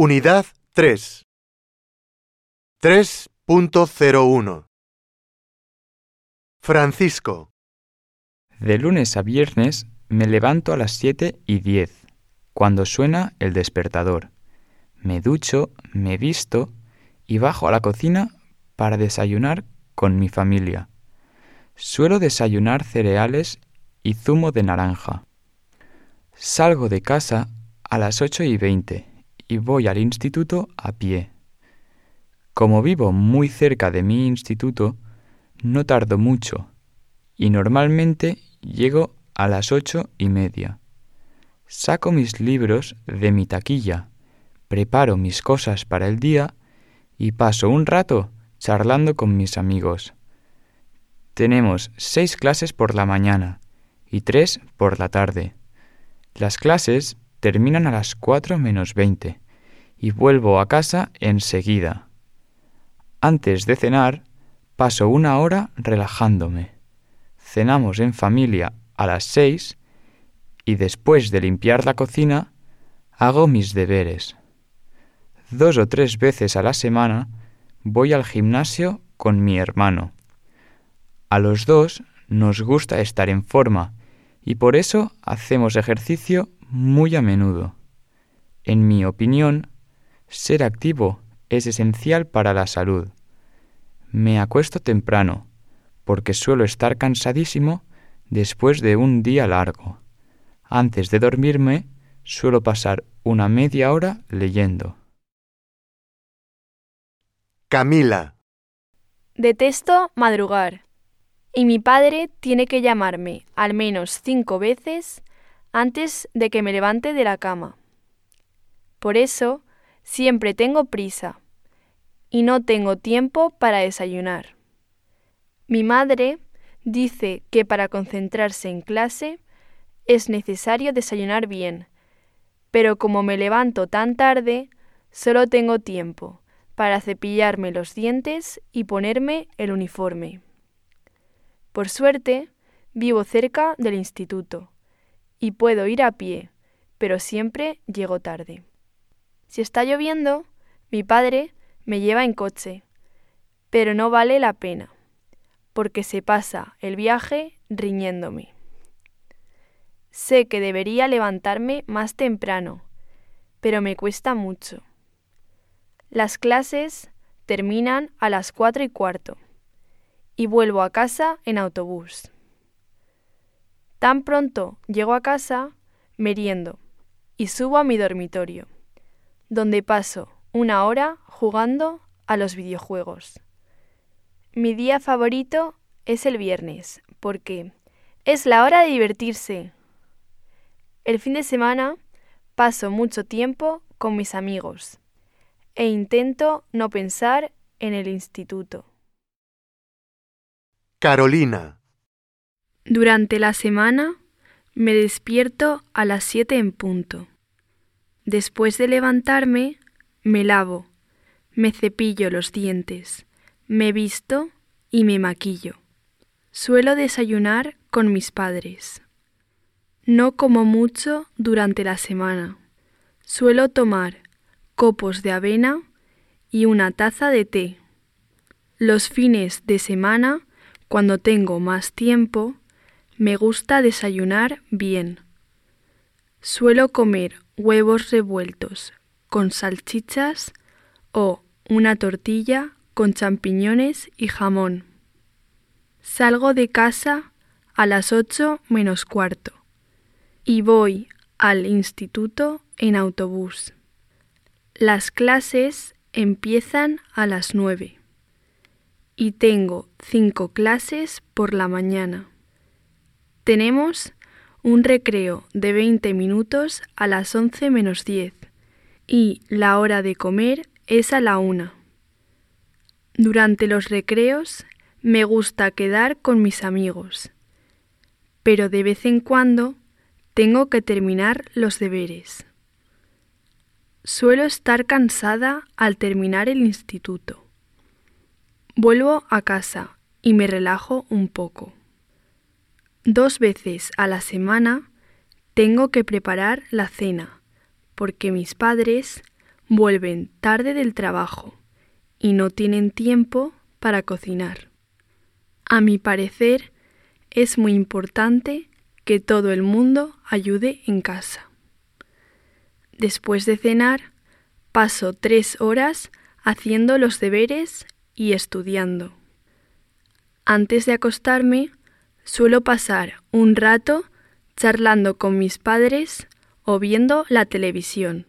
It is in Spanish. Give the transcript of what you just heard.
Unidad 3. 3.01 Francisco, De lunes a viernes me levanto a las 7 y 10, cuando suena el despertador. Me ducho, me visto y bajo a la cocina para desayunar con mi familia. Suelo desayunar cereales y zumo de naranja. Salgo de casa a las 8 y 20 y voy al instituto a pie. Como vivo muy cerca de mi instituto, no tardo mucho y normalmente llego a las ocho y media. Saco mis libros de mi taquilla, preparo mis cosas para el día y paso un rato charlando con mis amigos. Tenemos seis clases por la mañana y tres por la tarde. Las clases terminan a las cuatro menos veinte y vuelvo a casa enseguida. Antes de cenar, paso una hora relajándome. Cenamos en familia a las seis y después de limpiar la cocina, hago mis deberes. Dos o tres veces a la semana voy al gimnasio con mi hermano. A los dos nos gusta estar en forma y por eso hacemos ejercicio muy a menudo. En mi opinión, ser activo es esencial para la salud. Me acuesto temprano, porque suelo estar cansadísimo después de un día largo. Antes de dormirme, suelo pasar una media hora leyendo. Camila, Detesto madrugar y mi padre tiene que llamarme al menos cinco veces antes de que me levante de la cama. Por eso siempre tengo prisa y no tengo tiempo para desayunar. Mi madre dice que para concentrarse en clase es necesario desayunar bien, pero como me levanto tan tarde, solo tengo tiempo para cepillarme los dientes y ponerme el uniforme. Por suerte, vivo cerca del instituto y puedo ir a pie, pero siempre llego tarde. Si está lloviendo, mi padre me lleva en coche, pero no vale la pena, porque se pasa el viaje riñéndome. Sé que debería levantarme más temprano, pero me cuesta mucho. Las clases terminan a las cuatro y cuarto y vuelvo a casa en autobús. Tan pronto llego a casa, meriendo y subo a mi dormitorio, donde paso una hora jugando a los videojuegos. Mi día favorito es el viernes, porque es la hora de divertirse. El fin de semana paso mucho tiempo con mis amigos e intento no pensar en el instituto. Carolina, Durante la semana me despierto a las 7 en punto. Después de levantarme, me lavo, me cepillo los dientes, me visto y me maquillo. Suelo desayunar con mis padres. No como mucho durante la semana. Suelo tomar copos de avena y una taza de té. Los fines de semana, cuando tengo más tiempo, me gusta desayunar bien. Suelo comer huevos revueltos con salchichas o una tortilla con champiñones y jamón. Salgo de casa a las ocho menos cuarto y voy al instituto en autobús. Las clases empiezan a las nueve y tengo cinco clases por la mañana. Tenemos un recreo de 20 minutos a las 11 menos 10 y la hora de comer es a la una. Durante los recreos me gusta quedar con mis amigos, pero de vez en cuando tengo que terminar los deberes. Suelo estar cansada al terminar el instituto. Vuelvo a casa y me relajo un poco. Dos veces a la semana tengo que preparar la cena, porque mis padres vuelven tarde del trabajo y no tienen tiempo para cocinar. A mi parecer, es muy importante que todo el mundo ayude en casa. Después de cenar, paso tres horas haciendo los deberes y estudiando. Antes de acostarme, suelo pasar un rato charlando con mis padres o viendo la televisión.